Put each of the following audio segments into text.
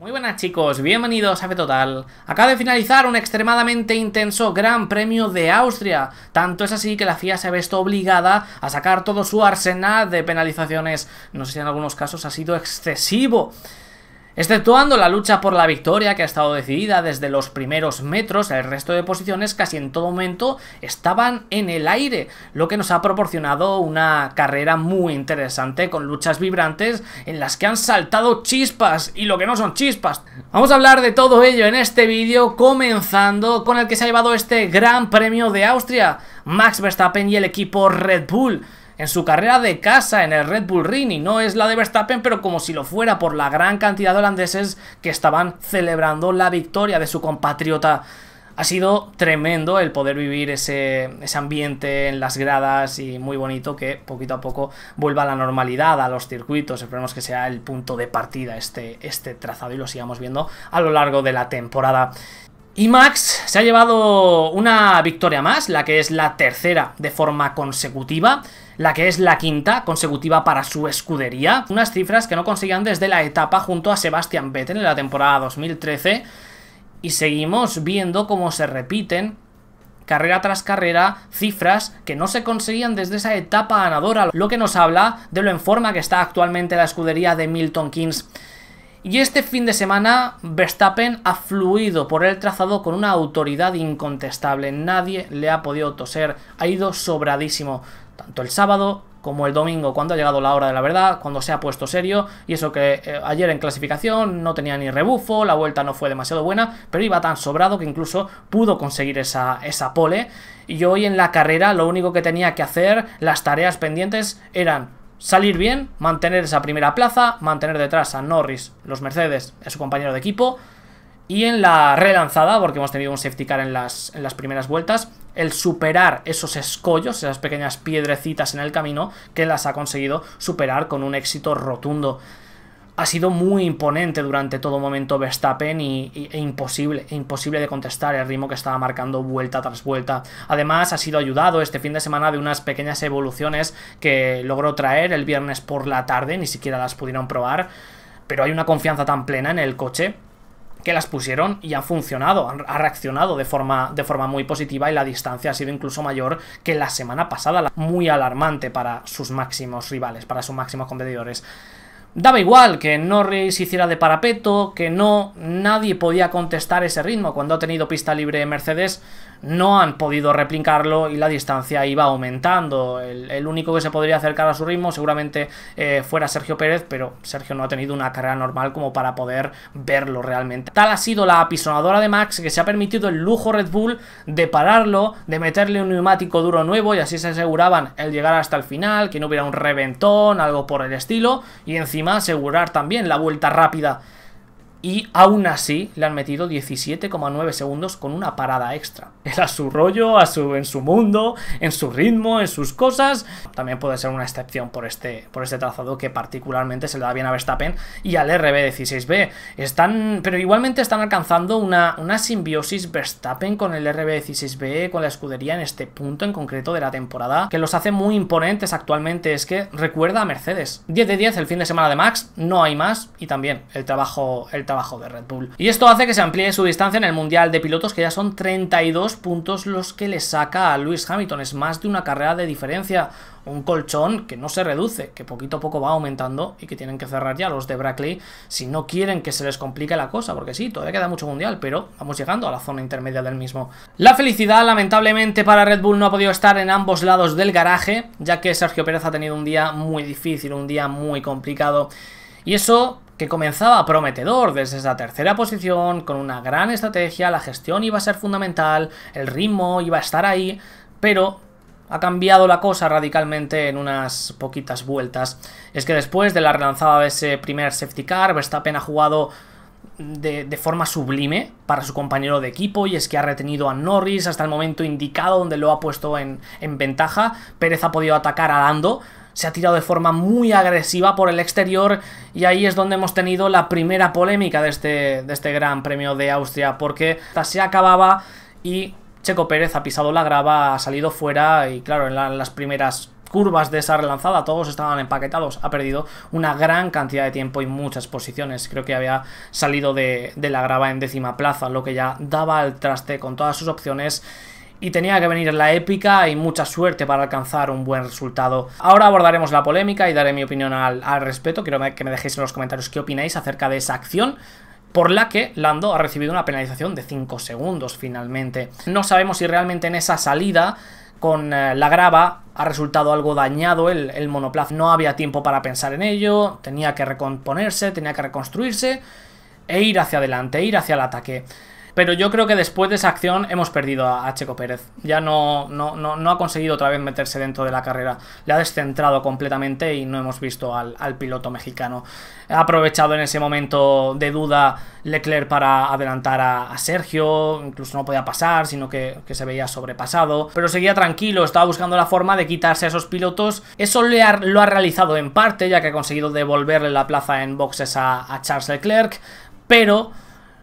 Muy buenas chicos, bienvenidos a Total. Acaba de finalizar un extremadamente intenso Gran Premio de Austria. Tanto es así que la FIA se ha visto obligada a sacar todo su arsenal de penalizaciones. No sé si en algunos casos ha sido excesivo. Exceptuando la lucha por la victoria que ha estado decidida desde los primeros metros, el resto de posiciones casi en todo momento estaban en el aire, lo que nos ha proporcionado una carrera muy interesante con luchas vibrantes en las que han saltado chispas y lo que no son chispas. Vamos a hablar de todo ello en este vídeo, comenzando con el que se ha llevado este Gran Premio de Austria, Max Verstappen y el equipo Red Bull en su carrera de casa en el Red Bull Ring y no es la de Verstappen, pero como si lo fuera por la gran cantidad de holandeses que estaban celebrando la victoria de su compatriota. Ha sido tremendo el poder vivir ese, ambiente en las gradas y muy bonito que poquito a poco vuelva a la normalidad, a los circuitos. Esperemos que sea el punto de partida este, este trazado y lo sigamos viendo a lo largo de la temporada. Y Max se ha llevado una victoria más, la que es la tercera de forma consecutiva la que es la quinta consecutiva para su escudería. Unas cifras que no conseguían desde la etapa junto a Sebastian Vettel en la temporada 2013. Y seguimos viendo cómo se repiten carrera tras carrera, cifras que no se conseguían desde esa etapa ganadora, lo que nos habla de lo en forma que está actualmente la escudería de Milton Keynes. Y este fin de semana Verstappen ha fluido por el trazado con una autoridad incontestable, nadie le ha podido toser, ha ido sobradísimo tanto el sábado como el domingo cuando ha llegado la hora de la verdad, cuando se ha puesto serio, y eso que eh, ayer en clasificación no tenía ni rebufo, la vuelta no fue demasiado buena, pero iba tan sobrado que incluso pudo conseguir esa, esa pole, y hoy en la carrera lo único que tenía que hacer, las tareas pendientes eran salir bien, mantener esa primera plaza, mantener detrás a Norris, los Mercedes, a su compañero de equipo, y en la relanzada, porque hemos tenido un safety car en las, en las primeras vueltas, el superar esos escollos, esas pequeñas piedrecitas en el camino, que las ha conseguido superar con un éxito rotundo. Ha sido muy imponente durante todo momento Verstappen y, e imposible, e imposible de contestar el ritmo que estaba marcando vuelta tras vuelta. Además, ha sido ayudado este fin de semana de unas pequeñas evoluciones que logró traer el viernes por la tarde, ni siquiera las pudieron probar, pero hay una confianza tan plena en el coche que las pusieron y han funcionado, ha reaccionado de forma, de forma muy positiva y la distancia ha sido incluso mayor que la semana pasada, muy alarmante para sus máximos rivales, para sus máximos competidores. Daba igual que Norris hiciera de parapeto, que no, nadie podía contestar ese ritmo. Cuando ha tenido pista libre Mercedes, no han podido replicarlo y la distancia iba aumentando. El, único que se podría acercar a su ritmo seguramente eh, fuera Sergio Pérez, pero Sergio no ha tenido una carrera normal como para poder verlo realmente. Tal ha sido la apisonadora de Max que se ha permitido el lujo Red Bull de pararlo, de meterle un neumático duro nuevo y así se aseguraban el llegar hasta el final, que no hubiera un reventón, algo por el estilo, y encima asegurar también la vuelta rápida y aún así le han metido 17,9 segundos con una parada extra. Era su rollo, a su, en su mundo, en su ritmo, en sus cosas. También puede ser una excepción por este, por este trazado que particularmente se le da bien a Verstappen y al RB16B. Están, pero igualmente están alcanzando una, una simbiosis Verstappen con el RB16B, con la escudería en este punto en concreto de la temporada, que los hace muy imponentes actualmente. Es que recuerda a Mercedes. 10 de 10 el fin de semana de Max, no hay más. Y también el trabajo, trabajo de Red Bull. Y esto hace que se amplíe su distancia en el Mundial de Pilotos, que ya son 32 puntos los que le saca a Lewis Hamilton. Es más de una carrera de diferencia. Un colchón que no se reduce, que poquito a poco va aumentando y que tienen que cerrar ya los de Brackley si no quieren que se les complique la cosa, porque sí, todavía queda mucho mundial, pero vamos llegando a la zona intermedia del mismo. La felicidad, lamentablemente, para Red Bull no ha podido estar en ambos lados del garaje, ya que Sergio Pérez ha tenido un día muy difícil, un día muy complicado. Y eso que comenzaba prometedor desde esa tercera posición, con una gran estrategia, la gestión iba a ser fundamental, el ritmo iba a estar ahí, pero ha cambiado la cosa radicalmente en unas poquitas vueltas. Es que después de la relanzada de ese primer safety car, Verstappen ha jugado de, forma sublime para su compañero de equipo y es que ha retenido a Norris hasta el momento indicado donde lo ha puesto en, en ventaja. Pérez ha podido atacar a Lando, se ha tirado de forma muy agresiva por el exterior y ahí es donde hemos tenido la primera polémica de este, de este Gran Premio de Austria porque se acababa y Checo Pérez ha pisado la grava, ha salido fuera y claro, en las primeras curvas de esa relanzada, todos estaban empaquetados, ha perdido una gran cantidad de tiempo y muchas posiciones. Creo que había salido de, de la grava en décima plaza, lo que ya daba al traste con todas sus opciones y tenía que venir la épica y mucha suerte para alcanzar un buen resultado. Ahora abordaremos la polémica y daré mi opinión al, al respecto. Quiero que me dejéis en los comentarios qué opináis acerca de esa acción por la que Lando ha recibido una penalización de 5 segundos finalmente. No sabemos si realmente en esa salida con eh, la grava ha resultado algo dañado el, el monoplaza. No había tiempo para pensar en ello, tenía que recomponerse, tenía que reconstruirse e ir hacia adelante, ir hacia el ataque. Pero yo creo que después de esa acción hemos perdido a, Checo Pérez. Ya no, no, no, ha conseguido otra vez meterse dentro de la carrera. Le ha descentrado completamente y no hemos visto al, piloto mexicano. Ha aprovechado en ese momento de duda Leclerc para adelantar a, Sergio. Incluso no podía pasar, sino que, se veía sobrepasado. Pero seguía tranquilo, estaba buscando la forma de quitarse a esos pilotos. Eso lo ha realizado en parte, ya que ha conseguido devolverle la plaza en boxes a, a Charles Leclerc. Pero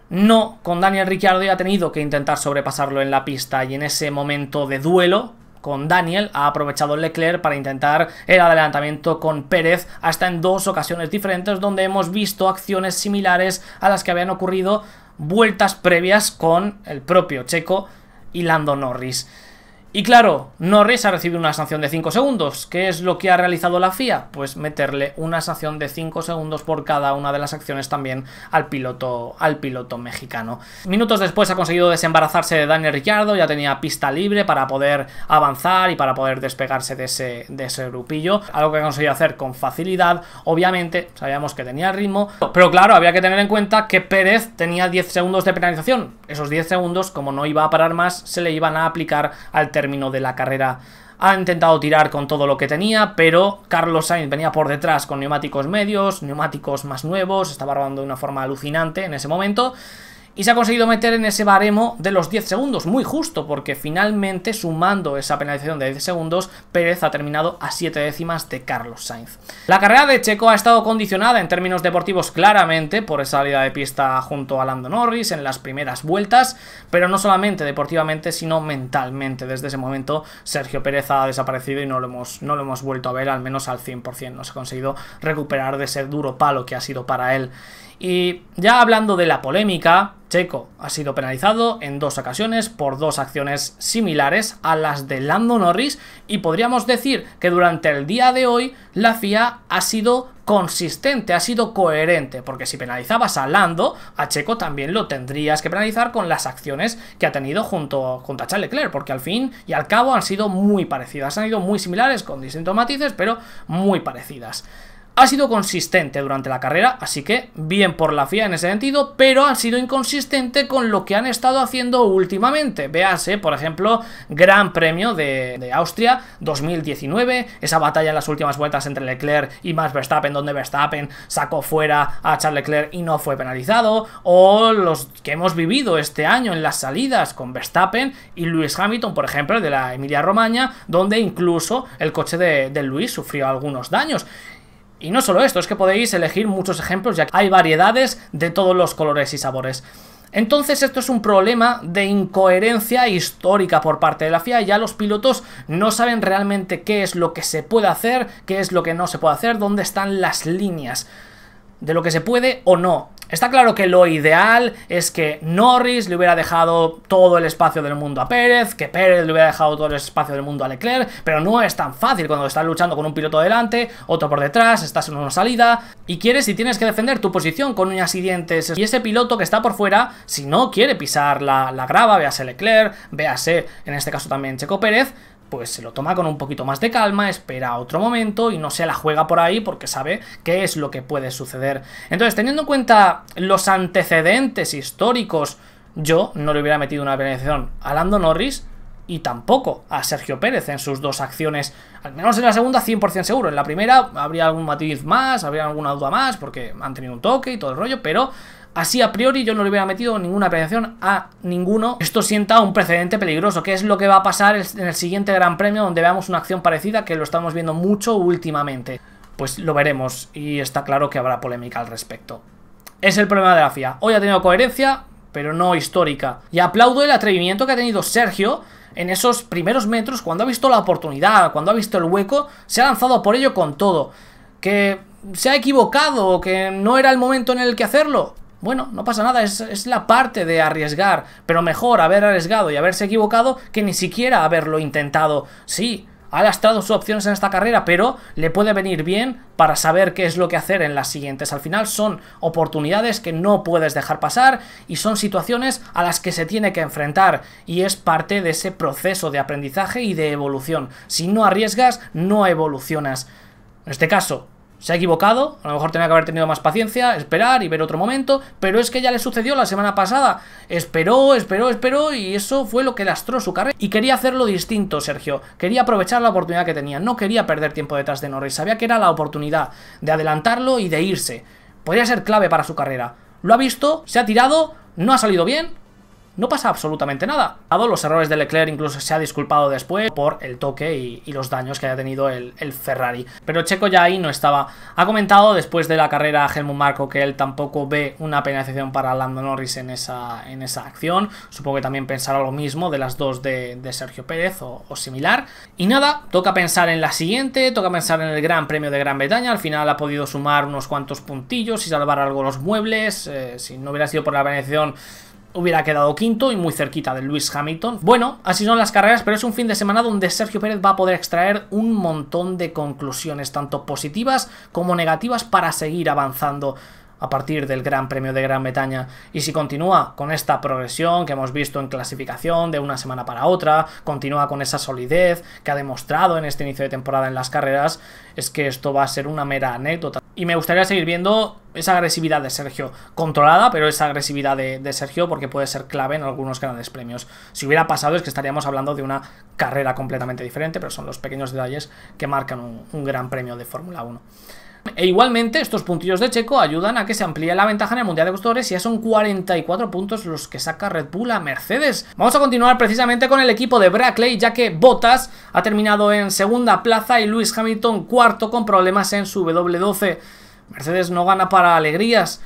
no, con Daniel Ricciardo ya ha tenido que intentar sobrepasarlo en la pista y en ese momento de duelo con Daniel ha aprovechado Leclerc para intentar el adelantamiento con Pérez hasta en dos ocasiones diferentes donde hemos visto acciones similares a las que habían ocurrido vueltas previas con el propio Checo y Lando Norris. Y claro, Norris ha recibido una sanción de 5 segundos. ¿Qué es lo que ha realizado la FIA? Pues meterle una sanción de 5 segundos por cada una de las acciones también al piloto, al piloto mexicano. Minutos después ha conseguido desembarazarse de Daniel Ricciardo, ya tenía pista libre para poder avanzar y para poder despegarse de ese, de ese grupillo. Algo que ha conseguido hacer con facilidad. Obviamente, sabíamos que tenía ritmo. Pero claro, había que tener en cuenta que Pérez tenía 10 segundos de penalización. Esos 10 segundos, como no iba a parar más, se le iban a aplicar al término de la carrera. Ha intentado tirar con todo lo que tenía, pero Carlos Sainz venía por detrás con neumáticos medios, neumáticos más nuevos, estaba robando de una forma alucinante en ese momento y se ha conseguido meter en ese baremo de los 10 segundos, muy justo, porque finalmente sumando esa penalización de 10 segundos, Pérez ha terminado a 7 décimas de Carlos Sainz. La carrera de Checo ha estado condicionada en términos deportivos claramente por esa salida de pista junto a Lando Norris en las primeras vueltas, pero no solamente deportivamente, sino mentalmente. Desde ese momento Sergio Pérez ha desaparecido y no lo hemos, no lo hemos vuelto a ver al menos al 100%, no se ha conseguido recuperar de ese duro palo que ha sido para él. Y ya hablando de la polémica, Checo ha sido penalizado en dos ocasiones por dos acciones similares a las de Lando Norris y podríamos decir que durante el día de hoy la FIA ha sido consistente, ha sido coherente, porque si penalizabas a Lando, a Checo también lo tendrías que penalizar con las acciones que ha tenido junto, a Charles Leclerc, porque al fin y al cabo han sido muy parecidas, han sido muy similares con distintos matices, pero muy parecidas ha sido consistente durante la carrera, así que bien por la FIA en ese sentido, pero han sido inconsistente con lo que han estado haciendo últimamente. Véase, por ejemplo, Gran Premio de, Austria 2019, esa batalla en las últimas vueltas entre Leclerc y Max Verstappen, donde Verstappen sacó fuera a Charles Leclerc y no fue penalizado, o los que hemos vivido este año en las salidas con Verstappen y Lewis Hamilton, por ejemplo, de la Emilia Romagna, donde incluso el coche de, de sufrió algunos daños. Y no solo esto, es que podéis elegir muchos ejemplos, ya que hay variedades de todos los colores y sabores. Entonces esto es un problema de incoherencia histórica por parte de la FIA, ya los pilotos no saben realmente qué es lo que se puede hacer, qué es lo que no se puede hacer, dónde están las líneas de lo que se puede o no. Está claro que lo ideal es que Norris le hubiera dejado todo el espacio del mundo a Pérez, que Pérez le hubiera dejado todo el espacio del mundo a Leclerc, pero no es tan fácil cuando estás luchando con un piloto delante, otro por detrás, estás en una salida y quieres y tienes que defender tu posición con uñas y dientes. Y ese piloto que está por fuera, si no quiere pisar la, la grava, véase Leclerc, véase en este caso también Checo Pérez, pues se lo toma con un poquito más de calma, espera otro momento y no se la juega por ahí porque sabe qué es lo que puede suceder. Entonces, teniendo en cuenta los antecedentes históricos, yo no le hubiera metido una penalización a Lando Norris y tampoco a Sergio Pérez en sus dos acciones, al menos en la segunda 100% seguro, en la primera habría algún matiz más, habría alguna duda más porque han tenido un toque y todo el rollo, pero Así a priori yo no le hubiera metido ninguna penalización a ninguno. Esto sienta un precedente peligroso, que es lo que va a pasar en el siguiente Gran Premio donde veamos una acción parecida que lo estamos viendo mucho últimamente. Pues lo veremos y está claro que habrá polémica al respecto. Es el problema de la FIA. Hoy ha tenido coherencia, pero no histórica. Y aplaudo el atrevimiento que ha tenido Sergio en esos primeros metros, cuando ha visto la oportunidad, cuando ha visto el hueco, se ha lanzado por ello con todo. Que se ha equivocado que no era el momento en el que hacerlo. Bueno, no pasa nada, es, la parte de arriesgar, pero mejor haber arriesgado y haberse equivocado que ni siquiera haberlo intentado. Sí, ha lastrado sus opciones en esta carrera, pero le puede venir bien para saber qué es lo que hacer en las siguientes. Al final son oportunidades que no puedes dejar pasar y son situaciones a las que se tiene que enfrentar y es parte de ese proceso de aprendizaje y de evolución. Si no arriesgas, no evolucionas. En este caso, se ha equivocado, a lo mejor tenía que haber tenido más paciencia, esperar y ver otro momento, pero es que ya le sucedió la semana pasada. Esperó, esperó, esperó y eso fue lo que lastró su carrera. Y quería hacerlo distinto, Sergio. Quería aprovechar la oportunidad que tenía, no quería perder tiempo detrás de Norris. Sabía que era la oportunidad de adelantarlo y de irse. Podría ser clave para su carrera. Lo ha visto, se ha tirado, no ha salido bien, no pasa absolutamente nada. Dado los errores de Leclerc incluso se ha disculpado después por el toque y, los daños que haya tenido el, Ferrari. Pero Checo ya ahí no estaba. Ha comentado después de la carrera Helmut Marco que él tampoco ve una penalización para Lando Norris en esa, en esa acción. Supongo que también pensará lo mismo de las dos de, Sergio Pérez o, similar. Y nada, toca pensar en la siguiente, toca pensar en el Gran Premio de Gran Bretaña. Al final ha podido sumar unos cuantos puntillos y salvar algo los muebles. Eh, si no hubiera sido por la penalización hubiera quedado quinto y muy cerquita de Lewis Hamilton. Bueno, así son las carreras, pero es un fin de semana donde Sergio Pérez va a poder extraer un montón de conclusiones, tanto positivas como negativas, para seguir avanzando a partir del Gran Premio de Gran Bretaña. Y si continúa con esta progresión que hemos visto en clasificación de una semana para otra, continúa con esa solidez que ha demostrado en este inicio de temporada en las carreras, es que esto va a ser una mera anécdota. Y me gustaría seguir viendo esa agresividad de Sergio, controlada, pero esa agresividad de, Sergio porque puede ser clave en algunos grandes premios. Si hubiera pasado es que estaríamos hablando de una carrera completamente diferente, pero son los pequeños detalles que marcan un, un gran premio de Fórmula 1. E igualmente estos puntillos de Checo ayudan a que se amplíe la ventaja en el Mundial de Constructores y ya son 44 puntos los que saca Red Bull a Mercedes. Vamos a continuar precisamente con el equipo de Brackley ya que Bottas ha terminado en segunda plaza y Lewis Hamilton cuarto con problemas en su W12. Mercedes no gana para alegrías.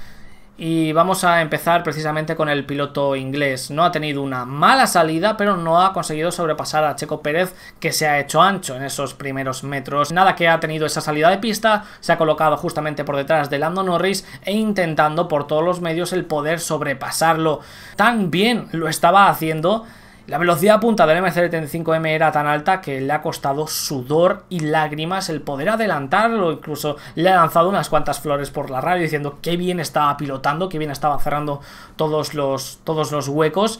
Y vamos a empezar precisamente con el piloto inglés. No ha tenido una mala salida, pero no ha conseguido sobrepasar a Checo Pérez, que se ha hecho ancho en esos primeros metros. Nada que ha tenido esa salida de pista, se ha colocado justamente por detrás de Lando Norris e intentando por todos los medios el poder sobrepasarlo. Tan bien lo estaba haciendo la velocidad punta del MC75M era tan alta que le ha costado sudor y lágrimas el poder adelantarlo, incluso le ha lanzado unas cuantas flores por la radio diciendo qué bien estaba pilotando, qué bien estaba cerrando todos los, todos los huecos.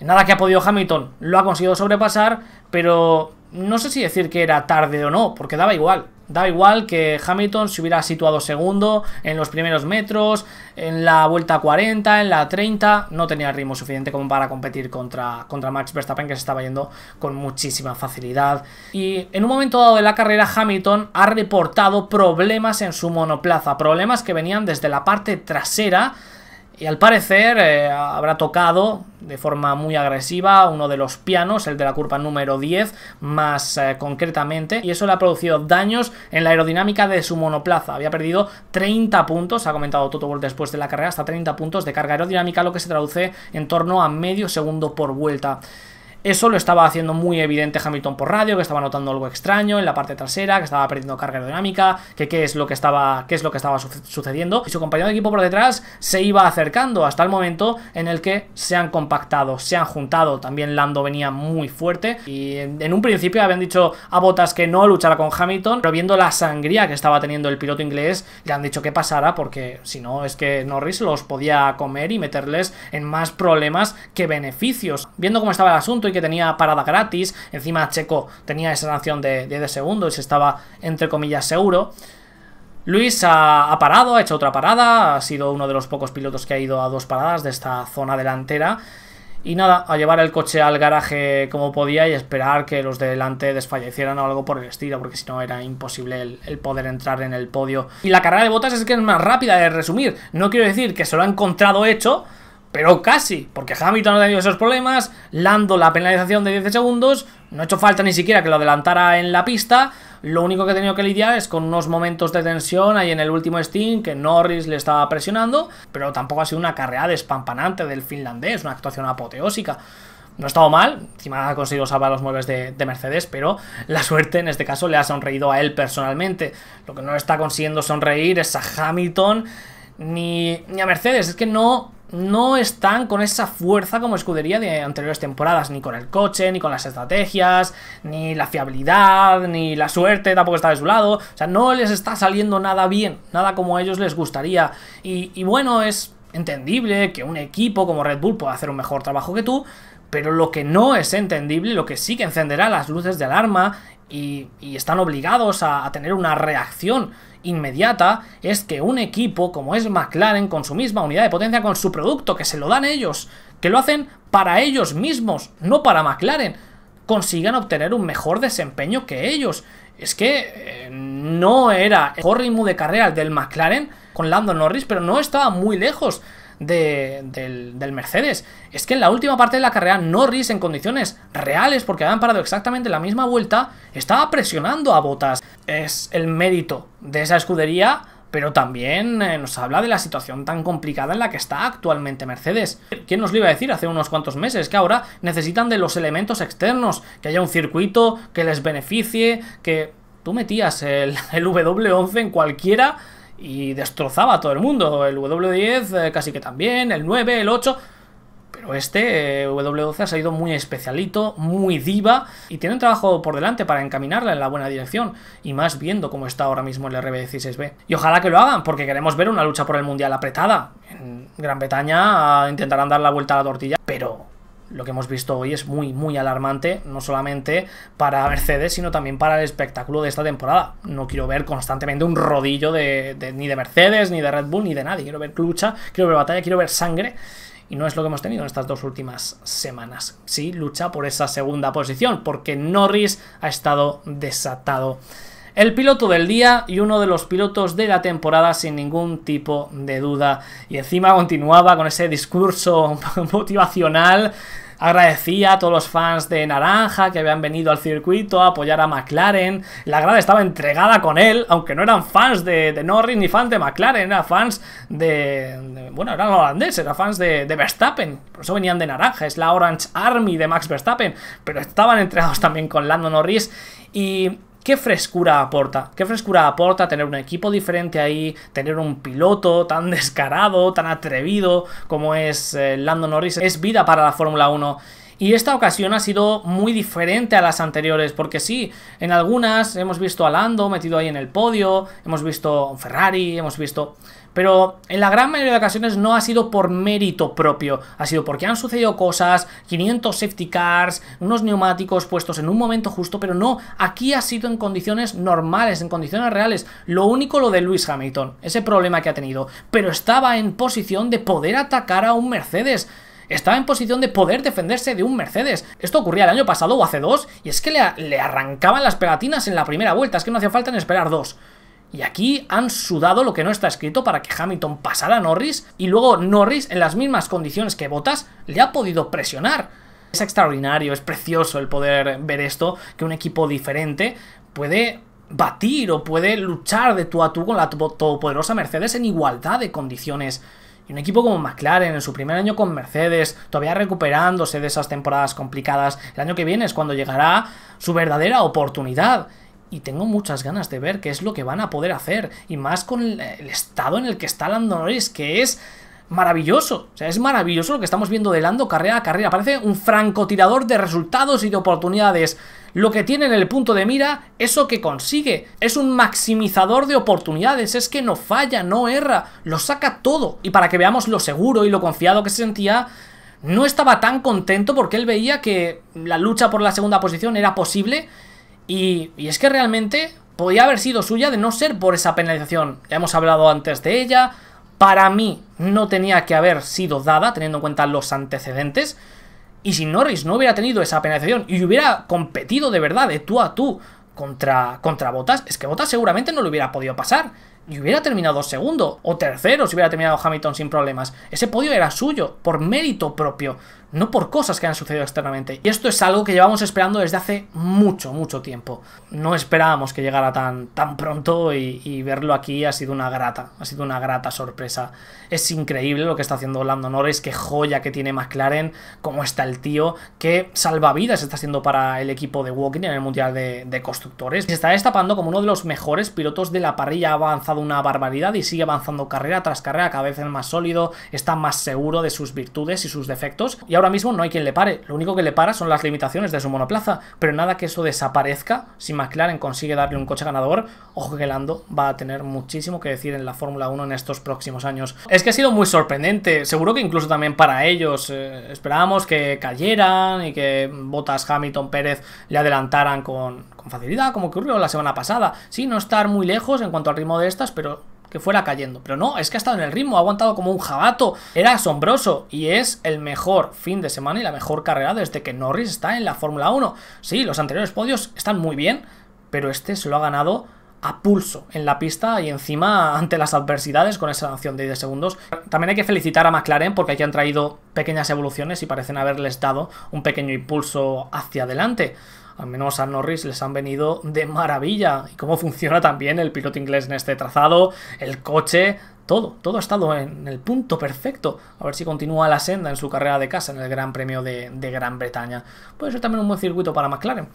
Nada que ha podido Hamilton, lo ha conseguido sobrepasar, pero no sé si decir que era tarde o no, porque daba igual. Daba igual que Hamilton se hubiera situado segundo en los primeros metros, en la vuelta 40, en la 30, no tenía ritmo suficiente como para competir contra, contra Max Verstappen que se estaba yendo con muchísima facilidad. Y en un momento dado de la carrera Hamilton ha reportado problemas en su monoplaza, problemas que venían desde la parte trasera y al parecer eh, habrá tocado de forma muy agresiva uno de los pianos, el de la curva número 10, más eh, concretamente, y eso le ha producido daños en la aerodinámica de su monoplaza. Había perdido 30 puntos, ha comentado Toto Wolff después de la carrera, hasta 30 puntos de carga aerodinámica, lo que se traduce en torno a medio segundo por vuelta. Eso lo estaba haciendo muy evidente Hamilton por radio, que estaba notando algo extraño en la parte trasera, que estaba perdiendo carga aerodinámica, que qué es lo que estaba, qué es lo que estaba sucediendo. Y su compañero de equipo por detrás se iba acercando hasta el momento en el que se han compactado, se han juntado. También Lando venía muy fuerte. Y en un principio habían dicho a Botas que no luchara con Hamilton, pero viendo la sangría que estaba teniendo el piloto inglés, le han dicho que pasara porque si no es que Norris los podía comer y meterles en más problemas que beneficios. Viendo cómo estaba el asunto que tenía parada gratis, encima Checo tenía esa sanción de 10 segundos y se estaba entre comillas seguro. Luis ha, parado, ha hecho otra parada, ha sido uno de los pocos pilotos que ha ido a dos paradas de esta zona delantera. Y nada, a llevar el coche al garaje como podía y esperar que los de delante desfallecieran o algo por el estilo, porque si no era imposible el, el, poder entrar en el podio. Y la carrera de botas es que es más rápida de resumir. No quiero decir que se lo ha encontrado hecho, pero casi, porque Hamilton no ha tenido esos problemas, Lando la penalización de 10 segundos, no ha hecho falta ni siquiera que lo adelantara en la pista, lo único que ha tenido que lidiar es con unos momentos de tensión ahí en el último Steam que Norris le estaba presionando, pero tampoco ha sido una carrera despampanante del finlandés, una actuación apoteósica. no ha estado mal, encima ha conseguido salvar los muebles de, Mercedes, pero la suerte en este caso le ha sonreído a él personalmente. Lo que no está consiguiendo sonreír es a Hamilton ni, ni a Mercedes, es que no, no están con esa fuerza como escudería de anteriores temporadas, ni con el coche, ni con las estrategias, ni la fiabilidad, ni la suerte tampoco está de su lado. O sea, no les está saliendo nada bien, nada como a ellos les gustaría. Y, bueno, es entendible que un equipo como Red Bull pueda hacer un mejor trabajo que tú, pero lo que no es entendible, lo que sí que encenderá las luces de alarma y, están obligados a, tener una reacción inmediata, es que un equipo como es McLaren, con su misma unidad de potencia, con su producto, que se lo dan ellos, que lo hacen para ellos mismos, no para McLaren, consigan obtener un mejor desempeño que ellos. Es que eh, no era el ritmo de carrera del McLaren con Lando Norris, pero no estaba muy lejos del, Mercedes. Es que en la última parte de la carrera, Norris en condiciones reales, porque habían parado exactamente la misma vuelta, estaba presionando a Botas. Es el mérito de esa escudería pero también eh, nos habla de la situación tan complicada en la que está actualmente Mercedes. ¿Quién nos lo iba a decir hace unos cuantos meses? Que ahora necesitan de los elementos externos, que haya un circuito que les beneficie, que tú metías el, el W11 en cualquiera y destrozaba a todo el mundo. El W10 eh, casi que también, el 9, el 8. Pero este eh, W12 ha salido muy especialito, muy diva y tiene un trabajo por delante para encaminarla en la buena dirección y más viendo cómo está ahora mismo el RB16B. Y ojalá que lo hagan porque queremos ver una lucha por el Mundial apretada. En Gran Bretaña ah, intentarán dar la vuelta a la tortilla, pero lo que hemos visto hoy es muy, muy alarmante, no solamente para Mercedes, sino también para el espectáculo de esta temporada. No quiero ver constantemente un rodillo de, ni de Mercedes, ni de Red Bull, ni de nadie. Quiero ver lucha, quiero ver batalla, quiero ver sangre. Y no es lo que hemos tenido en estas dos últimas semanas. Sí, lucha por esa segunda posición, porque Norris ha estado desatado. El piloto del día y uno de los pilotos de la temporada sin ningún tipo de duda. Y encima continuaba con ese discurso motivacional agradecía a todos los fans de Naranja que habían venido al circuito a apoyar a McLaren. La grada estaba entregada con él, aunque no eran fans de, Norris ni fans de McLaren, eran fans de, bueno, eran holandeses, eran fans de, de, Verstappen. Por eso venían de Naranja, es la Orange Army de Max Verstappen. Pero estaban entregados también con Lando Norris. Y ¿Qué frescura aporta? ¿Qué frescura aporta tener un equipo diferente ahí, tener un piloto tan descarado, tan atrevido como es eh, Lando Norris? Es vida para la Fórmula 1. Y esta ocasión ha sido muy diferente a las anteriores, porque sí, en algunas hemos visto a Lando metido ahí en el podio, hemos visto Ferrari, hemos visto pero en la gran mayoría de ocasiones no ha sido por mérito propio, ha sido porque han sucedido cosas, 500 safety cars, unos neumáticos puestos en un momento justo, pero no, aquí ha sido en condiciones normales, en condiciones reales. Lo único lo de Lewis Hamilton, ese problema que ha tenido, pero estaba en posición de poder atacar a un Mercedes estaba en posición de poder defenderse de un Mercedes. Esto ocurría el año pasado o hace dos, y es que le, arrancaban las pegatinas en la primera vuelta, es que no hacía falta ni esperar dos. Y aquí han sudado lo que no está escrito para que Hamilton pasara a Norris y luego Norris en las mismas condiciones que Bottas le ha podido presionar. Es extraordinario, es precioso el poder ver esto, que un equipo diferente puede batir o puede luchar de tú a tú con la todopoderosa Mercedes en igualdad de condiciones. Y un equipo como McLaren en su primer año con Mercedes, todavía recuperándose de esas temporadas complicadas, el año que viene es cuando llegará su verdadera oportunidad y tengo muchas ganas de ver qué es lo que van a poder hacer. Y más con el, estado en el que está Lando Norris, que es maravilloso. O sea, es maravilloso lo que estamos viendo de Lando carrera a carrera. Parece un francotirador de resultados y de oportunidades. Lo que tiene en el punto de mira, eso que consigue. Es un maximizador de oportunidades. Es que no falla, no erra. Lo saca todo. Y para que veamos lo seguro y lo confiado que se sentía, no estaba tan contento porque él veía que la lucha por la segunda posición era posible y, es que realmente podía haber sido suya de no ser por esa penalización. Ya hemos hablado antes de ella. Para mí no tenía que haber sido dada, teniendo en cuenta los antecedentes. Y si Norris no hubiera tenido esa penalización y hubiera competido de verdad, de tú a tú, contra, contra Botas, es que Botas seguramente no le hubiera podido pasar. y hubiera terminado segundo o tercero si hubiera terminado Hamilton sin problemas. Ese podio era suyo, por mérito propio no por cosas que han sucedido externamente. Y esto es algo que llevamos esperando desde hace mucho, mucho tiempo. No esperábamos que llegara tan, tan pronto y, verlo aquí ha sido una grata, ha sido una grata sorpresa. Es increíble lo que está haciendo Lando Norris, qué joya que tiene McLaren, cómo está el tío, qué salvavidas está haciendo para el equipo de Walking en el Mundial de, Constructores. Se está destapando como uno de los mejores pilotos de la parrilla, ha avanzado una barbaridad y sigue avanzando carrera tras carrera, cada vez es más sólido, está más seguro de sus virtudes y sus defectos. Ahora mismo no hay quien le pare. Lo único que le para son las limitaciones de su monoplaza. Pero nada que eso desaparezca. Si McLaren consigue darle un coche ganador, ojo que Lando va a tener muchísimo que decir en la Fórmula 1 en estos próximos años. Es que ha sido muy sorprendente. Seguro que incluso también para ellos. Eh, esperábamos que cayeran y que Botas, Hamilton, Pérez le adelantaran con, con facilidad, como ocurrió la semana pasada. Sí, no estar muy lejos en cuanto al ritmo de estas, pero que fuera cayendo. Pero no, es que ha estado en el ritmo, ha aguantado como un jabato. Era asombroso y es el mejor fin de semana y la mejor carrera desde que Norris está en la Fórmula 1. Sí, los anteriores podios están muy bien, pero este se lo ha ganado a pulso en la pista y encima ante las adversidades con esa sanción de 10 segundos. También hay que felicitar a McLaren porque aquí han traído pequeñas evoluciones y parecen haberles dado un pequeño impulso hacia adelante al menos a Norris les han venido de maravilla. Y cómo funciona también el piloto inglés en este trazado, el coche, todo, todo ha estado en el punto perfecto. A ver si continúa la senda en su carrera de casa en el Gran Premio de, Gran Bretaña. Puede ser también un buen circuito para McLaren.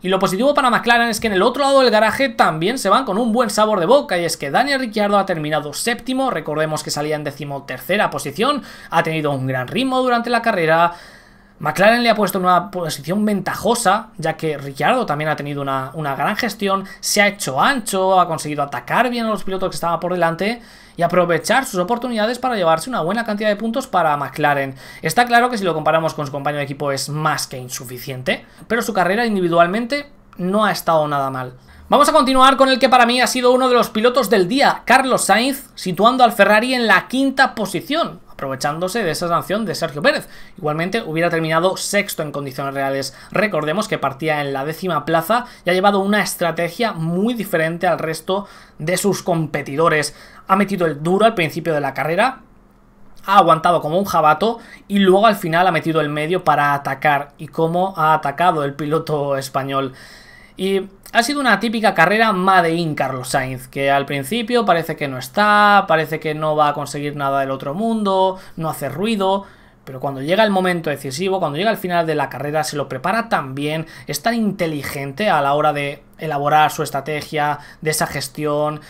Y lo positivo para McLaren es que en el otro lado del garaje también se van con un buen sabor de boca y es que Daniel Ricciardo ha terminado séptimo, recordemos que salía en decimotercera posición, ha tenido un gran ritmo durante la carrera, McLaren le ha puesto en una posición ventajosa, ya que Ricciardo también ha tenido una, gran gestión, se ha hecho ancho, ha conseguido atacar bien a los pilotos que estaban por delante y aprovechar sus oportunidades para llevarse una buena cantidad de puntos para McLaren. Está claro que si lo comparamos con su compañero de equipo es más que insuficiente, pero su carrera individualmente no ha estado nada mal. Vamos a continuar con el que para mí ha sido uno de los pilotos del día, Carlos Sainz, situando al Ferrari en la quinta posición aprovechándose de esa sanción de Sergio Pérez. Igualmente hubiera terminado sexto en condiciones reales. Recordemos que partía en la décima plaza y ha llevado una estrategia muy diferente al resto de sus competidores. Ha metido el duro al principio de la carrera, ha aguantado como un jabato y luego al final ha metido el medio para atacar y cómo ha atacado el piloto español. Y ha sido una típica carrera Made in Carlos Sainz, que al principio parece que no está, parece que no va a conseguir nada del otro mundo, no hace ruido, pero cuando llega el momento decisivo, cuando llega el final de la carrera, se lo prepara tan bien, es tan inteligente a la hora de elaborar su estrategia, de esa gestión,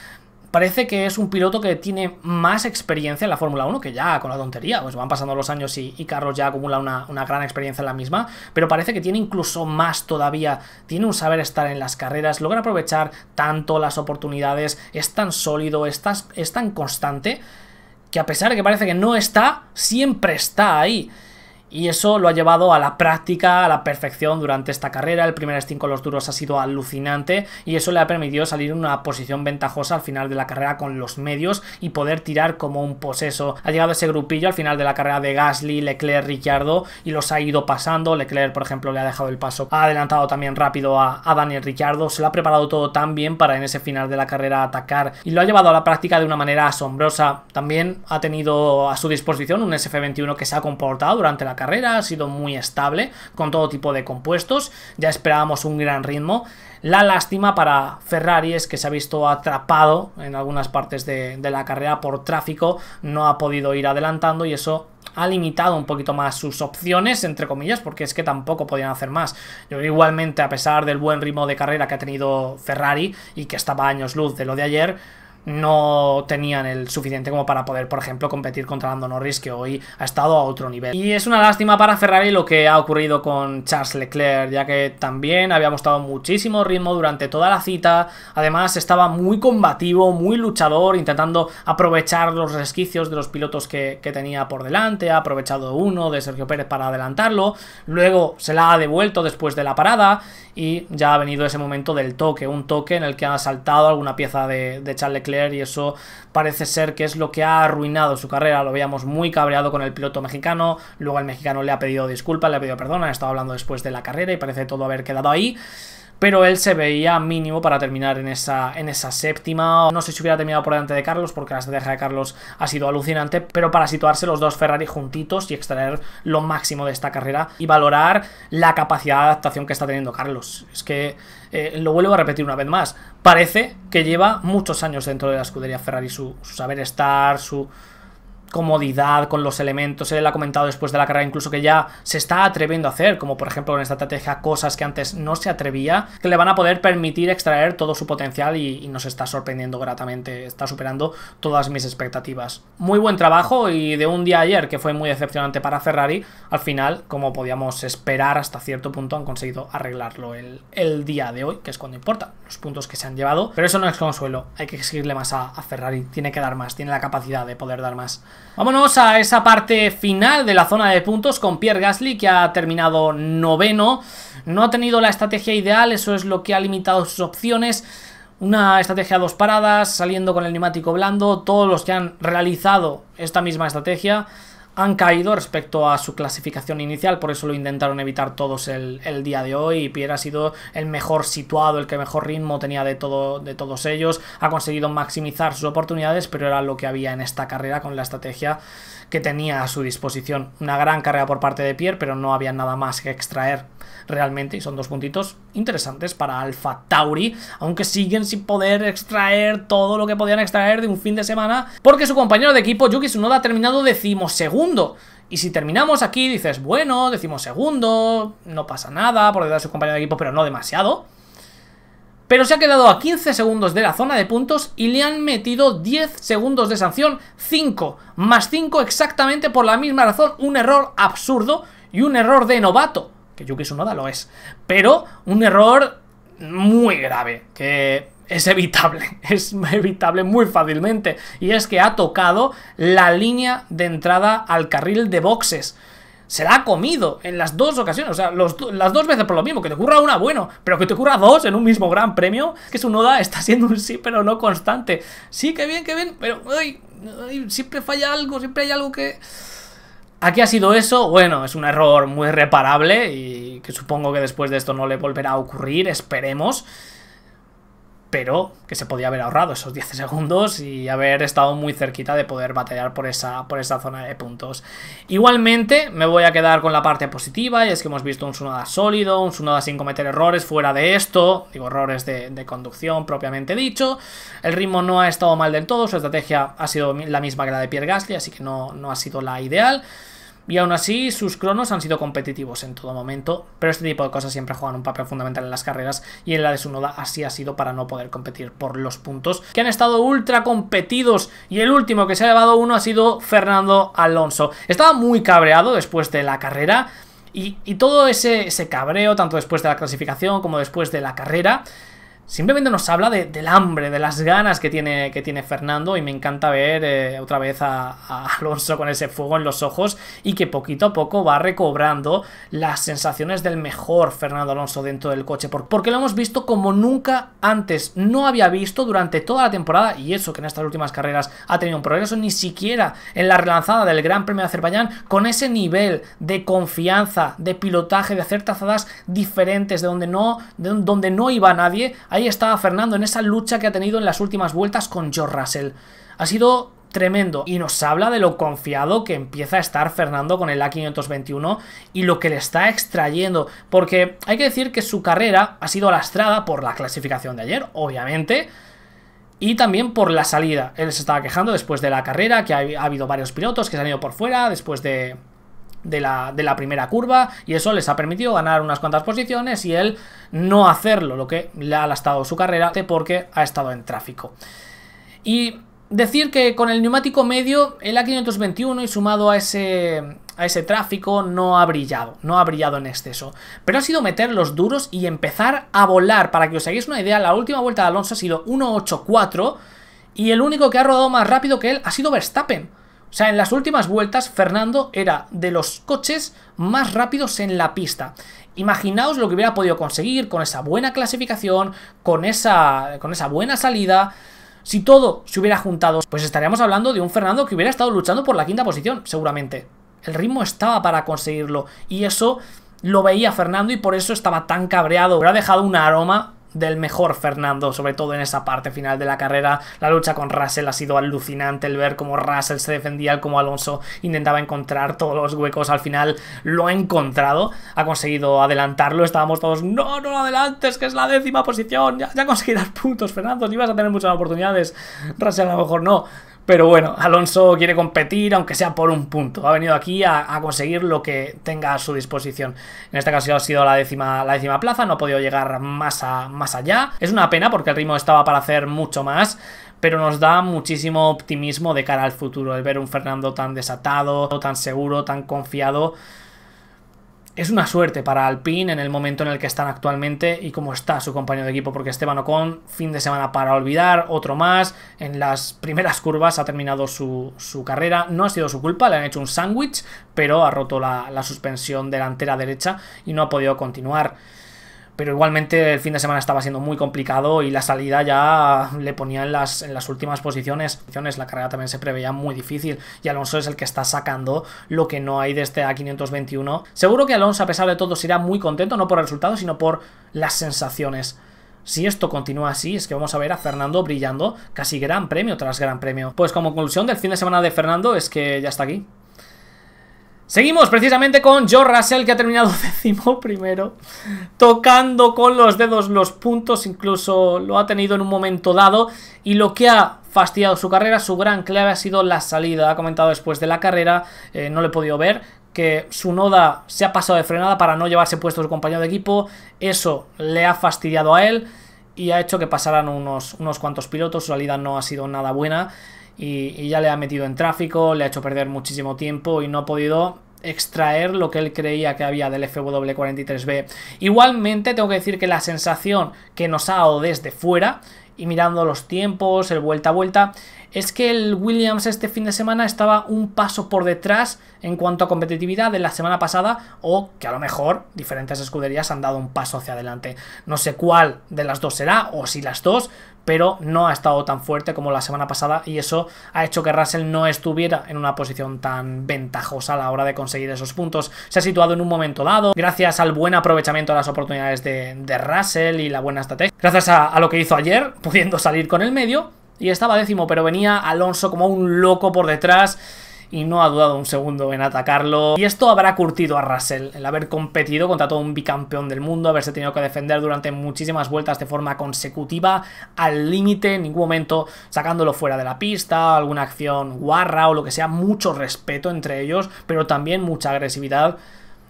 parece que es un piloto que tiene más experiencia en la Fórmula 1 que ya con la tontería. Pues van pasando los años y, Carlos ya acumula una, gran experiencia en la misma, pero parece que tiene incluso más todavía. Tiene un saber estar en las carreras, logra aprovechar tanto las oportunidades, es tan sólido, es tan constante, que a pesar de que parece que no está, siempre está ahí. Y eso lo ha llevado a la práctica, a la perfección durante esta carrera. El primer stint con los duros ha sido alucinante y eso le ha permitido salir en una posición ventajosa al final de la carrera con los medios y poder tirar como un poseso. Ha llegado ese grupillo al final de la carrera de Gasly, Leclerc, Ricciardo y los ha ido pasando. Leclerc, por ejemplo, le ha dejado el paso. Ha adelantado también rápido a, Daniel Ricciardo. Se lo ha preparado todo tan bien para en ese final de la carrera atacar y lo ha llevado a la práctica de una manera asombrosa. También ha tenido a su disposición un SF21 que se ha comportado durante la carrera, ha sido muy estable con todo tipo de compuestos, ya esperábamos un gran ritmo. La lástima para Ferrari es que se ha visto atrapado en algunas partes de, la carrera por tráfico, no ha podido ir adelantando y eso ha limitado un poquito más sus opciones, entre comillas, porque es que tampoco podían hacer más. Yo igualmente, a pesar del buen ritmo de carrera que ha tenido Ferrari y que estaba años luz de lo de ayer, no tenían el suficiente como para poder, por ejemplo, competir contra Lando Norris, que hoy ha estado a otro nivel. Y es una lástima para Ferrari lo que ha ocurrido con Charles Leclerc, ya que también había mostrado muchísimo ritmo durante toda la cita, además estaba muy combativo, muy luchador, intentando aprovechar los resquicios de los pilotos que, tenía por delante, ha aprovechado uno de Sergio Pérez para adelantarlo, luego se la ha devuelto después de la parada y ya ha venido ese momento del toque, un toque en el que ha saltado alguna pieza de, de Charles Leclerc y eso parece ser que es lo que ha arruinado su carrera. Lo veíamos muy cabreado con el piloto mexicano, luego el mexicano le ha pedido disculpas, le ha pedido perdón, han estado hablando después de la carrera y parece todo haber quedado ahí. pero él se veía mínimo para terminar en esa, en esa séptima. No sé si hubiera terminado por delante de Carlos, porque la estrategia de Carlos ha sido alucinante, pero para situarse los dos Ferrari juntitos y extraer lo máximo de esta carrera y valorar la capacidad de adaptación que está teniendo Carlos. Es que eh, lo vuelvo a repetir una vez más. Parece que lleva muchos años dentro de la escudería Ferrari, su saber estar, su comodidad con los elementos. Él ha comentado después de la carrera incluso que ya se está atreviendo a hacer, como por ejemplo en esta estrategia, cosas que antes no se atrevía, que le van a poder permitir extraer todo su potencial y, nos está sorprendiendo gratamente, está superando todas mis expectativas. Muy buen trabajo y de un día ayer que fue muy decepcionante para Ferrari, al final, como podíamos esperar hasta cierto punto, han conseguido arreglarlo el, el día de hoy, que es cuando importa, los puntos que se han llevado, pero eso no es consuelo, hay que exigirle más a Ferrari, tiene que dar más, tiene la capacidad de poder dar más. Vámonos a esa parte final de la zona de puntos con Pierre Gasly que ha terminado noveno. No ha tenido la estrategia ideal, eso es lo que ha limitado sus opciones. Una estrategia a dos paradas, saliendo con el neumático blando. Todos los que han realizado esta misma estrategia han caído respecto a su clasificación inicial, por eso lo intentaron evitar todos el, día de hoy. Y Pierre ha sido el mejor situado, el que mejor ritmo tenía de, todo, de todos ellos, ha conseguido maximizar sus oportunidades, pero era lo que había en esta carrera con la estrategia que tenía a su disposición. Una gran carrera por parte de Pierre, pero no había nada más que extraer realmente y son dos puntitos interesantes para Alfa Tauri, aunque siguen sin poder extraer todo lo que podían extraer de un fin de semana, porque su compañero de equipo Yuki Tsunoda ha terminado decimosegundo. Y si terminamos aquí, dices, bueno, decimosegundo, no pasa nada por detrás de su compañero de equipo, pero no demasiado. Pero se ha quedado a 15 segundos de la zona de puntos y le han metido 10 segundos de sanción, 5 más 5 exactamente por la misma razón, un error absurdo y un error de novato que Yuki Tsunoda lo es. Pero un error muy grave, que es evitable, es evitable muy fácilmente. Y es que ha tocado la línea de entrada al carril de boxes. Se la ha comido en las dos ocasiones, o sea, las dos veces por lo mismo, que te ocurra una, bueno, pero que te ocurra dos en un mismo gran premio, que su noda está siendo un sí, pero no constante. Sí, que bien, que bien, pero siempre falla algo, siempre hay algo que... Aquí ha sido eso, bueno, es un error muy reparable y que supongo que después de esto no le volverá a ocurrir, esperemos pero que se podía haber ahorrado esos 10 segundos y haber estado muy cerquita de poder batallar por esa, por esa zona de puntos. Igualmente, me voy a quedar con la parte positiva, y es que hemos visto un Sunoda sólido, un Sunoda sin cometer errores fuera de esto, digo, errores de, conducción propiamente dicho. El ritmo no ha estado mal del todo, su estrategia ha sido la misma que la de Pierre Gasly, así que no, no ha sido la ideal. Y aún así, sus cronos han sido competitivos en todo momento, pero este tipo de cosas siempre juegan un papel fundamental en las carreras y en la de su noda así ha sido para no poder competir por los puntos que han estado ultra competidos y el último que se ha llevado uno ha sido Fernando Alonso. Estaba muy cabreado después de la carrera y, todo ese, ese cabreo, tanto después de la clasificación como después de la carrera, simplemente nos habla del hambre, de las ganas que tiene, que tiene Fernando y me encanta ver eh, otra vez a, Alonso con ese fuego en los ojos y que poquito a poco va recobrando las sensaciones del mejor Fernando Alonso dentro del coche, porque lo hemos visto como nunca antes, no había visto durante toda la temporada y eso que en estas últimas carreras ha tenido un progreso, ni siquiera en la relanzada del Gran Premio de Azerbaiyán, con ese nivel de confianza, de pilotaje, de hacer tazadas diferentes, de donde no, de donde no iba nadie, ahí estaba Fernando en esa lucha que ha tenido en las últimas vueltas con George Russell. Ha sido tremendo y nos habla de lo confiado que empieza a estar Fernando con el A521 y lo que le está extrayendo, porque hay que decir que su carrera ha sido lastrada por la clasificación de ayer, obviamente, y también por la salida. Él se estaba quejando después de la carrera, que ha, habido varios pilotos que se han ido por fuera después de, de la, de la, primera curva y eso les ha permitido ganar unas cuantas posiciones y él no hacerlo, lo que le ha lastrado su carrera porque ha estado en tráfico. Y decir que con el neumático medio el A521 y sumado a ese, a ese tráfico no ha brillado, no ha brillado en exceso. Pero ha sido meter los duros y empezar a volar. Para que os hagáis una idea, la última vuelta de Alonso ha sido 1.84 y el único que ha rodado más rápido que él ha sido Verstappen. O sea, en las últimas vueltas, Fernando era de los coches más rápidos en la pista. Imaginaos lo que hubiera podido conseguir con esa buena clasificación, con esa, con esa buena salida. Si todo se hubiera juntado, pues estaríamos hablando de un Fernando que hubiera estado luchando por la quinta posición, seguramente. El ritmo estaba para conseguirlo. Y eso lo veía Fernando y por eso estaba tan cabreado. Ha dejado un aroma del mejor Fernando, sobre todo en esa parte final de la carrera. La lucha con Russell ha sido alucinante, el ver cómo Russell se defendía, cómo Alonso intentaba encontrar todos los huecos. Al final lo ha encontrado, ha conseguido adelantarlo. Estábamos todos, no, no lo adelantes, que es la décima posición, ya, ya conseguirás puntos, Fernando, ni vas a tener muchas oportunidades. Russell a lo mejor no. Pero bueno, Alonso quiere competir, aunque sea por un punto. Ha venido aquí a, conseguir lo que tenga a su disposición. En este caso ha sido la décima, la décima plaza, no ha podido llegar más, más allá. Es una pena porque el ritmo estaba para hacer mucho más pero nos da muchísimo optimismo de cara al futuro, el ver un Fernando tan desatado, tan seguro, tan confiado es una suerte para Alpine en el momento en el que están actualmente y cómo está su compañero de equipo, porque Esteban Ocon, fin de semana para olvidar, otro más, en las primeras curvas ha terminado su, carrera, no ha sido su culpa, le han hecho un sándwich, pero ha roto la, la suspensión delantera derecha y no ha podido continuar pero igualmente el fin de semana estaba siendo muy complicado y la salida ya le ponía en las, últimas posiciones. La carrera también se preveía muy difícil y Alonso es el que está sacando lo que no hay de este A521. Seguro que Alonso, a pesar de todo, será muy contento, no por el resultado, sino por las sensaciones. Si esto continúa así, es que vamos a ver a Fernando brillando casi gran premio tras gran premio. Pues como conclusión del fin de semana de Fernando es que ya está aquí. Seguimos precisamente con Joe Russell que ha terminado décimo primero Tocando con los dedos los puntos Incluso lo ha tenido en un momento dado Y lo que ha fastidiado su carrera Su gran clave ha sido la salida Ha comentado después de la carrera eh, No le he podido ver que su noda se ha pasado de frenada para no llevarse puesto su compañero de equipo. Eso le ha fastidiado a él y ha hecho que pasaran unos, unos cuantos pilotos. Su salida no ha sido nada buena y, ya le ha metido en tráfico, le ha hecho perder muchísimo tiempo y no ha podido extraer lo que él creía que había del FW43B. Igualmente tengo que decir que la sensación que nos ha dado desde fuera y mirando los tiempos, el vuelta a vuelta, es que el Williams este fin de semana estaba un paso por detrás en cuanto a competitividad de la semana pasada o que a lo mejor diferentes escuderías han dado un paso hacia adelante. No sé cuál de las dos será o si las dos, pero no ha estado tan fuerte como la semana pasada y eso ha hecho que Russell no estuviera en una posición tan ventajosa a la hora de conseguir esos puntos. Se ha situado en un momento dado, gracias al buen aprovechamiento de las oportunidades de, Russell y la buena estrategia, gracias a, a lo que hizo ayer, pudiendo salir con el medio, y estaba décimo, pero venía Alonso como un loco por detrás y no ha dudado un segundo en atacarlo. Y esto habrá curtido a Russell, el haber competido contra todo un bicampeón del mundo, haberse tenido que defender durante muchísimas vueltas de forma consecutiva, al límite, en ningún momento sacándolo fuera de la pista, alguna acción guarra o lo que sea, mucho respeto entre ellos, pero también mucha agresividad.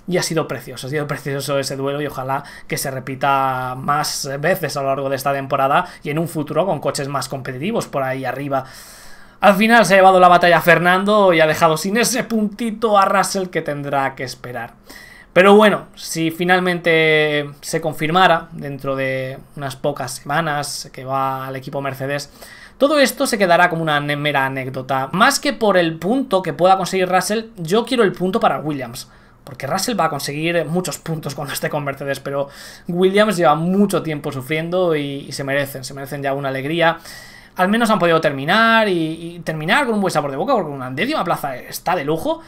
Y ha sido precioso, ha sido precioso ese duelo y ojalá que se repita más veces a lo largo de esta temporada y en un futuro con coches más competitivos por ahí arriba. Al final se ha llevado la batalla Fernando y ha dejado sin ese puntito a Russell que tendrá que esperar. Pero bueno, si finalmente se confirmara dentro de unas pocas semanas que va al equipo Mercedes, todo esto se quedará como una mera anécdota. Más que por el punto que pueda conseguir Russell, yo quiero el punto para Williams. Porque Russell va a conseguir muchos puntos cuando esté con Mercedes, pero Williams lleva mucho tiempo sufriendo y, y se merecen, se merecen ya una alegría al menos han podido terminar y, terminar con un buen sabor de boca, porque una décima plaza está de lujo.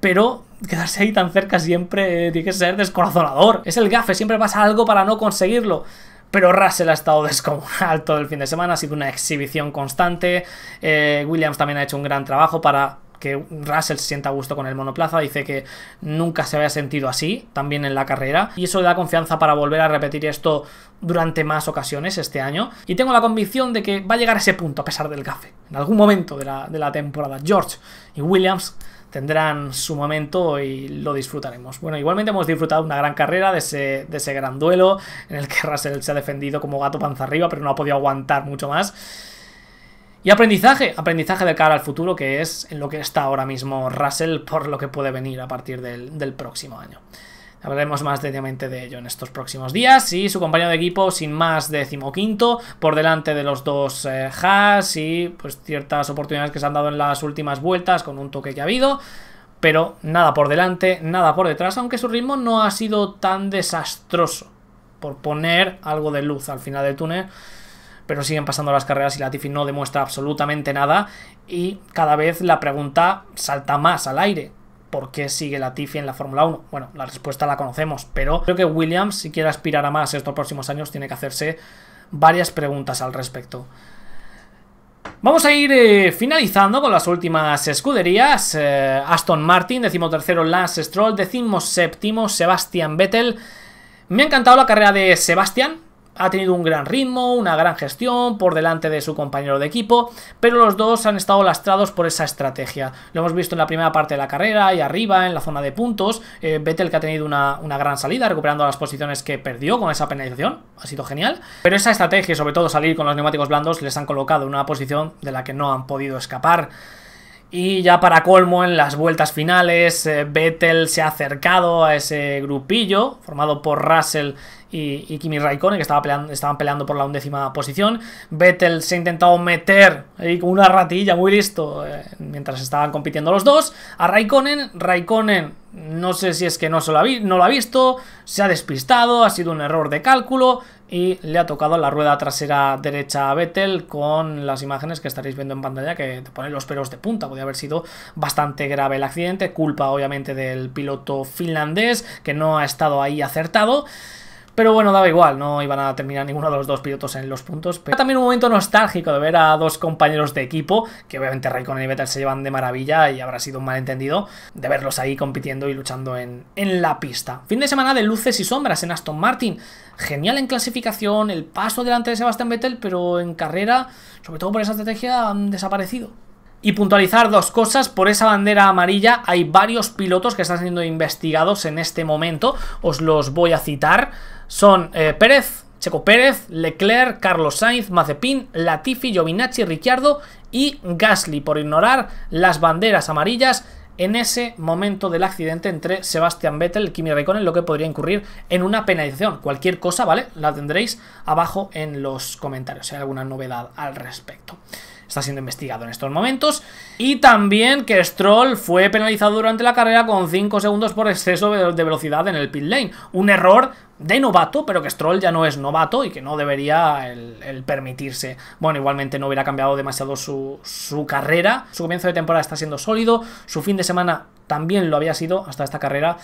Pero quedarse ahí tan cerca siempre tiene que ser descorazonador. Es el gafe, siempre pasa algo para no conseguirlo. Pero Russell ha estado descomunal todo el fin de semana, ha sido una exhibición constante. Eh, Williams también ha hecho un gran trabajo para que Russell se sienta a gusto con el monoplaza, dice que nunca se había sentido así, también en la carrera, y eso le da confianza para volver a repetir esto durante más ocasiones este año, y tengo la convicción de que va a llegar a ese punto a pesar del café, en algún momento de la, temporada. George y Williams tendrán su momento y lo disfrutaremos. Bueno, igualmente hemos disfrutado una gran carrera de ese, de ese gran duelo en el que Russell se ha defendido como gato panza arriba, pero no ha podido aguantar mucho más. Y aprendizaje, aprendizaje de cara al futuro, que es en lo que está ahora mismo Russell por lo que puede venir a partir del, próximo año. Hablaremos más detallamente de ello en estos próximos días. Y su compañero de equipo, sin más, decimoquinto, por delante de los dos eh, y pues ciertas oportunidades que se han dado en las últimas vueltas con un toque que ha habido. Pero nada por delante, nada por detrás, aunque su ritmo no ha sido tan desastroso. Por poner algo de luz al final del túnel pero siguen pasando las carreras y Latifi no demuestra absolutamente nada y cada vez la pregunta salta más al aire. ¿por qué sigue Latifi en la Fórmula 1? Bueno, la respuesta la conocemos, pero creo que Williams, si quiere aspirar a más estos próximos años, tiene que hacerse varias preguntas al respecto. Vamos a ir eh, finalizando con las últimas escuderías. Eh, Aston Martin, decimotercero Lance Stroll, séptimo Sebastian Vettel. Me ha encantado la carrera de Sebastian, ha tenido un gran ritmo, una gran gestión por delante de su compañero de equipo, pero los dos han estado lastrados por esa estrategia. Lo hemos visto en la primera parte de la carrera y arriba, en la zona de puntos. Eh, Vettel que ha tenido una, una, gran salida, recuperando las posiciones que perdió con esa penalización. Ha sido genial. Pero esa estrategia, sobre todo salir con los neumáticos blandos, les han colocado en una posición de la que no han podido escapar. Y ya para colmo, en las vueltas finales, eh, Vettel se ha acercado a ese grupillo formado por Russell y, Kimi Raikkonen, que estaba peleando, estaban peleando por la undécima posición. Vettel se ha intentado meter ahí con una ratilla, muy listo, eh, mientras estaban compitiendo los dos. A Raikkonen, Raikkonen, no sé si es que no, se lo no lo ha visto, se ha despistado, ha sido un error de cálculo y le ha tocado la rueda trasera derecha a Vettel con las imágenes que estaréis viendo en pantalla que te ponen los pelos de punta. Podría haber sido bastante grave el accidente, culpa obviamente del piloto finlandés que no ha estado ahí acertado. Pero bueno, daba igual, no iban a terminar ninguno de los dos pilotos en los puntos. Pero también un momento nostálgico de ver a dos compañeros de equipo, que obviamente Raikkonen y Vettel se llevan de maravilla y habrá sido un malentendido, de verlos ahí compitiendo y luchando en, en la pista. Fin de semana de luces y sombras en Aston Martin. Genial en clasificación, el paso delante de Sebastian Vettel, pero en carrera, sobre todo por esa estrategia, han desaparecido. Y puntualizar dos cosas, por esa bandera amarilla hay varios pilotos que están siendo investigados en este momento, os los voy a citar. Son eh, Pérez, Checo Pérez, Leclerc, Carlos Sainz, Mazepin, Latifi, Giovinacci, Ricciardo y Gasly. Por ignorar las banderas amarillas en ese momento del accidente entre Sebastian Vettel y Kimi Raikkonen, lo que podría incurrir en una penalización. Cualquier cosa, ¿vale? La tendréis abajo en los comentarios si hay alguna novedad al respecto está siendo investigado en estos momentos. Y también que Stroll fue penalizado durante la carrera con 5 segundos por exceso de velocidad en el pit lane. Un error de novato, pero que Stroll ya no es novato y que no debería el, permitirse. Bueno, igualmente no hubiera cambiado demasiado su, su carrera. Su comienzo de temporada está siendo sólido. Su fin de semana también lo había sido hasta esta carrera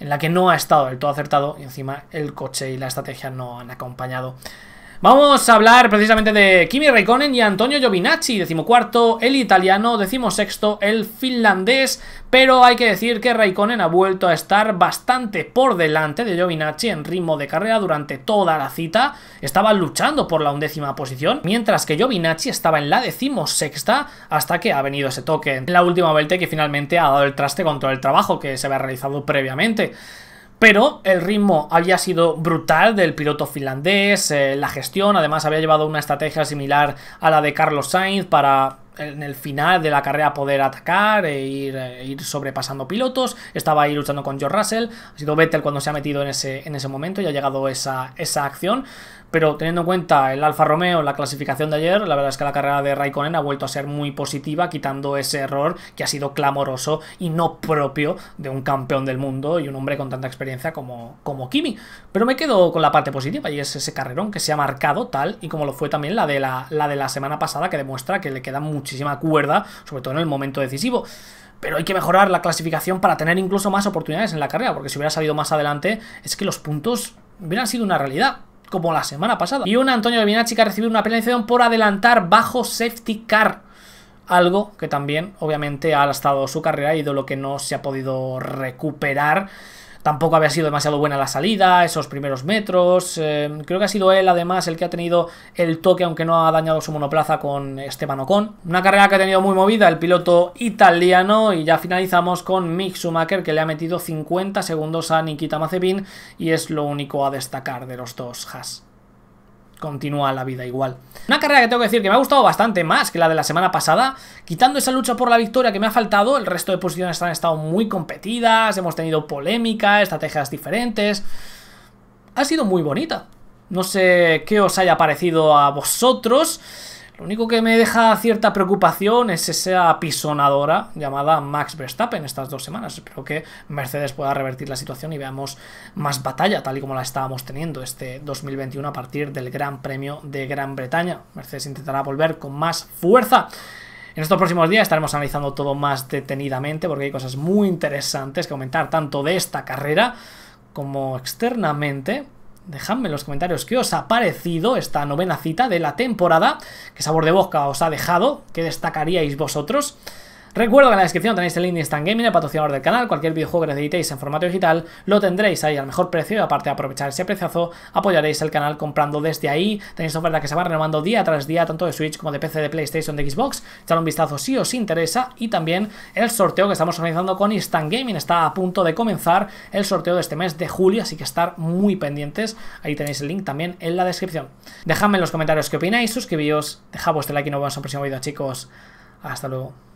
en la que no ha estado del todo acertado y encima el coche y la estrategia no han acompañado. Vamos a hablar precisamente de Kimi Raikkonen y Antonio Giovinacci, decimocuarto el italiano, decimosexto el finlandés, pero hay que decir que Raikkonen ha vuelto a estar bastante por delante de Giovinacci en ritmo de carrera durante toda la cita, estaba luchando por la undécima posición, mientras que Giovinacci estaba en la decimosexta hasta que ha venido ese toque en la última vuelta que finalmente ha dado el traste con todo el trabajo que se había realizado previamente pero el ritmo había sido brutal del piloto finlandés, eh, la gestión, además había llevado una estrategia similar a la de Carlos Sainz para en el final de la carrera poder atacar e ir, e ir, sobrepasando pilotos. Estaba ahí luchando con George Russell. Ha sido Vettel cuando se ha metido en ese, en ese momento y ha llegado esa, esa acción. Pero teniendo en cuenta el Alfa Romeo, la clasificación de ayer, la verdad es que la carrera de Raikkonen ha vuelto a ser muy positiva, quitando ese error que ha sido clamoroso y no propio de un campeón del mundo y un hombre con tanta experiencia como, como Kimi. Pero me quedo con la parte positiva y es ese carrerón que se ha marcado tal y como lo fue también la de la, la, de la semana pasada, que demuestra que le queda muchísima cuerda, sobre todo en el momento decisivo pero hay que mejorar la clasificación para tener incluso más oportunidades en la carrera, porque si hubiera salido más adelante es que los puntos hubieran sido una realidad como la semana pasada. Y un Antonio Giovinacci que ha recibido una penalización por adelantar bajo safety car. Algo que también, obviamente, ha estado su carrera y de lo que no se ha podido recuperar Tampoco había sido demasiado buena la salida, esos primeros metros. Eh, creo que ha sido él, además, el que ha tenido el toque, aunque no ha dañado su monoplaza con Esteban Ocon. Una carrera que ha tenido muy movida el piloto italiano. Y ya finalizamos con Mick Schumacher, que le ha metido 50 segundos a Nikita Mazepin. Y es lo único a destacar de los dos Haas continúa la vida igual. Una carrera que tengo que decir que me ha gustado bastante más que la de la semana pasada, quitando esa lucha por la victoria que me ha faltado, el resto de posiciones han estado muy competidas, hemos tenido polémica, estrategias diferentes. Ha sido muy bonita. No sé qué os haya parecido a vosotros. Lo único que me deja cierta preocupación es esa apisonadora llamada Max Verstappen estas dos semanas. Espero que Mercedes pueda revertir la situación y veamos más batalla, tal y como la estábamos teniendo este 2021 a partir del Gran Premio de Gran Bretaña. Mercedes intentará volver con más fuerza. En estos próximos días estaremos analizando todo más detenidamente porque hay cosas muy interesantes que comentar tanto de esta carrera como externamente. Dejadme en los comentarios qué os ha parecido esta novena cita de la temporada, qué sabor de boca os ha dejado, qué destacaríais vosotros. Recuerdo que en la descripción tenéis el link de Instant Gaming, el patrocinador del canal. Cualquier videojuego que necesitéis en formato digital lo tendréis ahí al mejor precio. Y aparte de aprovechar ese precio, apoyaréis el canal comprando desde ahí. Tenéis oferta que se va renovando día tras día, tanto de Switch como de PC, de PlayStation, de Xbox. Echad un vistazo si os interesa. Y también el sorteo que estamos organizando con Instant Gaming. Está a punto de comenzar el sorteo de este mes de julio, así que estar muy pendientes. Ahí tenéis el link también en la descripción. Dejadme en los comentarios qué opináis, suscribíos, dejad vuestro like y nos vemos en el próximo vídeo, chicos. Hasta luego.